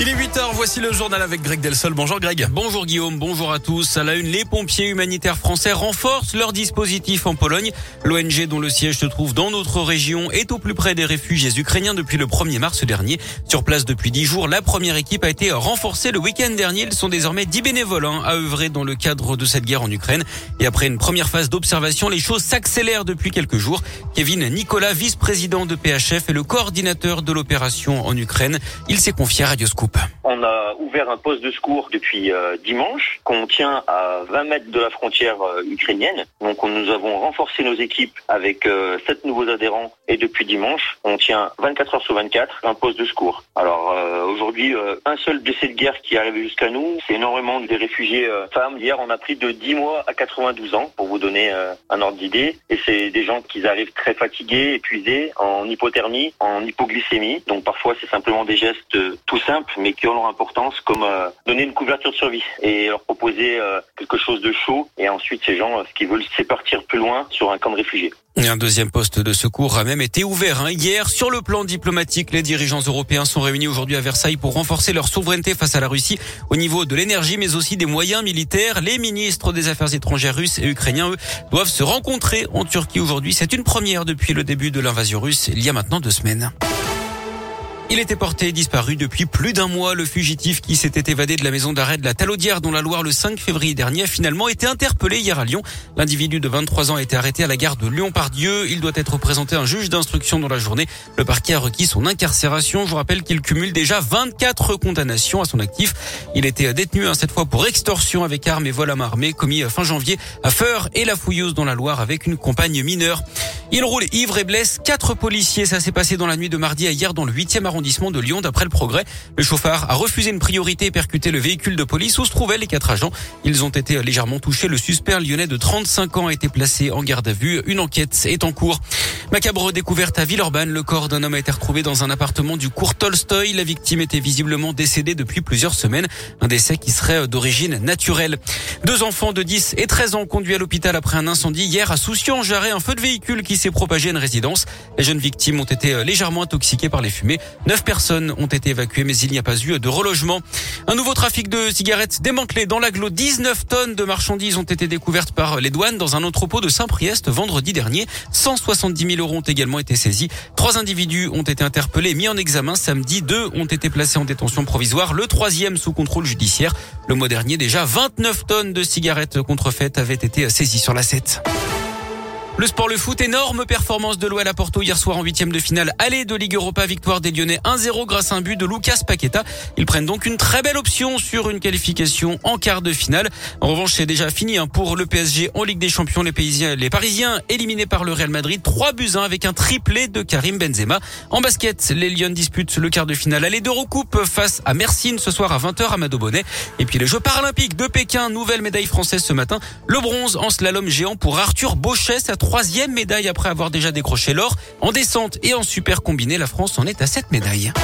Il est 8h, voici le journal avec Greg Delsol. Bonjour Greg. Bonjour Guillaume, bonjour à tous. À la une, les pompiers humanitaires français renforcent leur dispositif en Pologne. L'ONG dont le siège se trouve dans notre région est au plus près des réfugiés ukrainiens depuis le 1er mars dernier. Sur place depuis 10 jours, la première équipe a été renforcée le week-end dernier. Ils sont désormais 10 bénévoles hein, à œuvrer dans le cadre de cette guerre en Ukraine. Et après une première phase d'observation, les choses s'accélèrent depuis quelques jours. Kevin Nicolas, vice-président de PHF et le coordinateur de l'opération en Ukraine, il s'est confié à coupe. On a ouvert un poste de secours depuis euh, dimanche qu'on tient à 20 mètres de la frontière euh, ukrainienne. Donc nous avons renforcé nos équipes avec euh, sept nouveaux adhérents et depuis dimanche, on tient 24 heures sur 24 un poste de secours. Alors aujourd'hui, un seul blessé de guerre qui est jusqu'à nous, c'est énormément des réfugiés femmes. Hier, on a pris de 10 mois à 92 ans pour vous donner un ordre d'idée. Et c'est des gens qui arrivent très fatigués, épuisés, en hypothermie, en hypoglycémie. Donc parfois, c'est simplement des gestes tout simples mais qui ont importance, comme euh, donner une couverture de survie et leur proposer euh, quelque chose de chaud. Et ensuite, ces gens, ce qu'ils veulent, c'est partir plus loin sur un camp de réfugiés. Un deuxième poste de secours a même été ouvert hein. hier. Sur le plan diplomatique, les dirigeants européens sont réunis aujourd'hui à Versailles pour renforcer leur souveraineté face à la Russie au niveau de l'énergie, mais aussi des moyens militaires. Les ministres des Affaires étrangères russes et ukrainiens, eux, doivent se rencontrer en Turquie aujourd'hui. C'est une première depuis le début de l'invasion russe, il y a maintenant deux semaines. Il était porté disparu depuis plus d'un mois. Le fugitif qui s'était évadé de la maison d'arrêt de la Talaudière dans la Loire le 5 février dernier a finalement été interpellé hier à Lyon. L'individu de 23 ans a été arrêté à la gare de Lyon-Pardieu. Il doit être présenté à un juge d'instruction dans la journée. Le parquet a requis son incarcération. Je vous rappelle qu'il cumule déjà 24 condamnations à son actif. Il était détenu hein, cette fois pour extorsion avec armes et vol à main commis fin janvier à Feur et la Fouilleuse dans la Loire avec une compagne mineure. Il roule ivre et blesse quatre policiers. Ça s'est passé dans la nuit de mardi à hier dans le 8e arrondissement de Lyon. D'après le progrès, le chauffard a refusé une priorité et percuté le véhicule de police où se trouvaient les quatre agents. Ils ont été légèrement touchés. Le suspect lyonnais de 35 ans a été placé en garde à vue. Une enquête est en cours. Macabre découverte à Villeurbanne. Le corps d'un homme a été retrouvé dans un appartement du cours Tolstoy. La victime était visiblement décédée depuis plusieurs semaines. Un décès qui serait d'origine naturelle. Deux enfants de 10 et 13 ans conduits à l'hôpital après un incendie hier à Soucieux-en-Jarret. Un feu de véhicule qui s'est propagé à une résidence. Les jeunes victimes ont été euh, légèrement intoxiquées par les fumées. Neuf personnes ont été évacuées, mais il n'y a pas eu de relogement. Un nouveau trafic de cigarettes démantelé dans l'agglo. 19 tonnes de marchandises ont été découvertes par les douanes dans un entrepôt de Saint-Priest vendredi dernier. 170 000 euros ont également été saisis. Trois individus ont été interpellés, mis en examen samedi. Deux ont été placés en détention provisoire. Le troisième sous contrôle judiciaire. Le mois dernier, déjà 29 tonnes de cigarettes contrefaites avaient été saisies sur la 7. Le sport, le foot, énorme performance de l'OL à Porto hier soir en huitième de finale. Allée de Ligue Europa, victoire des Lyonnais 1-0 grâce à un but de Lucas Paqueta. Ils prennent donc une très belle option sur une qualification en quart de finale. En revanche, c'est déjà fini hein, pour le PSG en Ligue des Champions. Les, Parisiens, les Parisiens éliminés par le Real Madrid 3 buts 1 avec un triplé de Karim Benzema. En basket, les Lyons disputent le quart de finale allée d'Eurocoupe face à Mersin ce soir à 20h à Madobonnet. Et puis les Jeux paralympiques de Pékin, nouvelle médaille française ce matin. Le bronze en slalom géant pour Arthur Bauchet, à troisième médaille après avoir déjà décroché l'or. En descente et en super combiné, la France en est à cette médailles.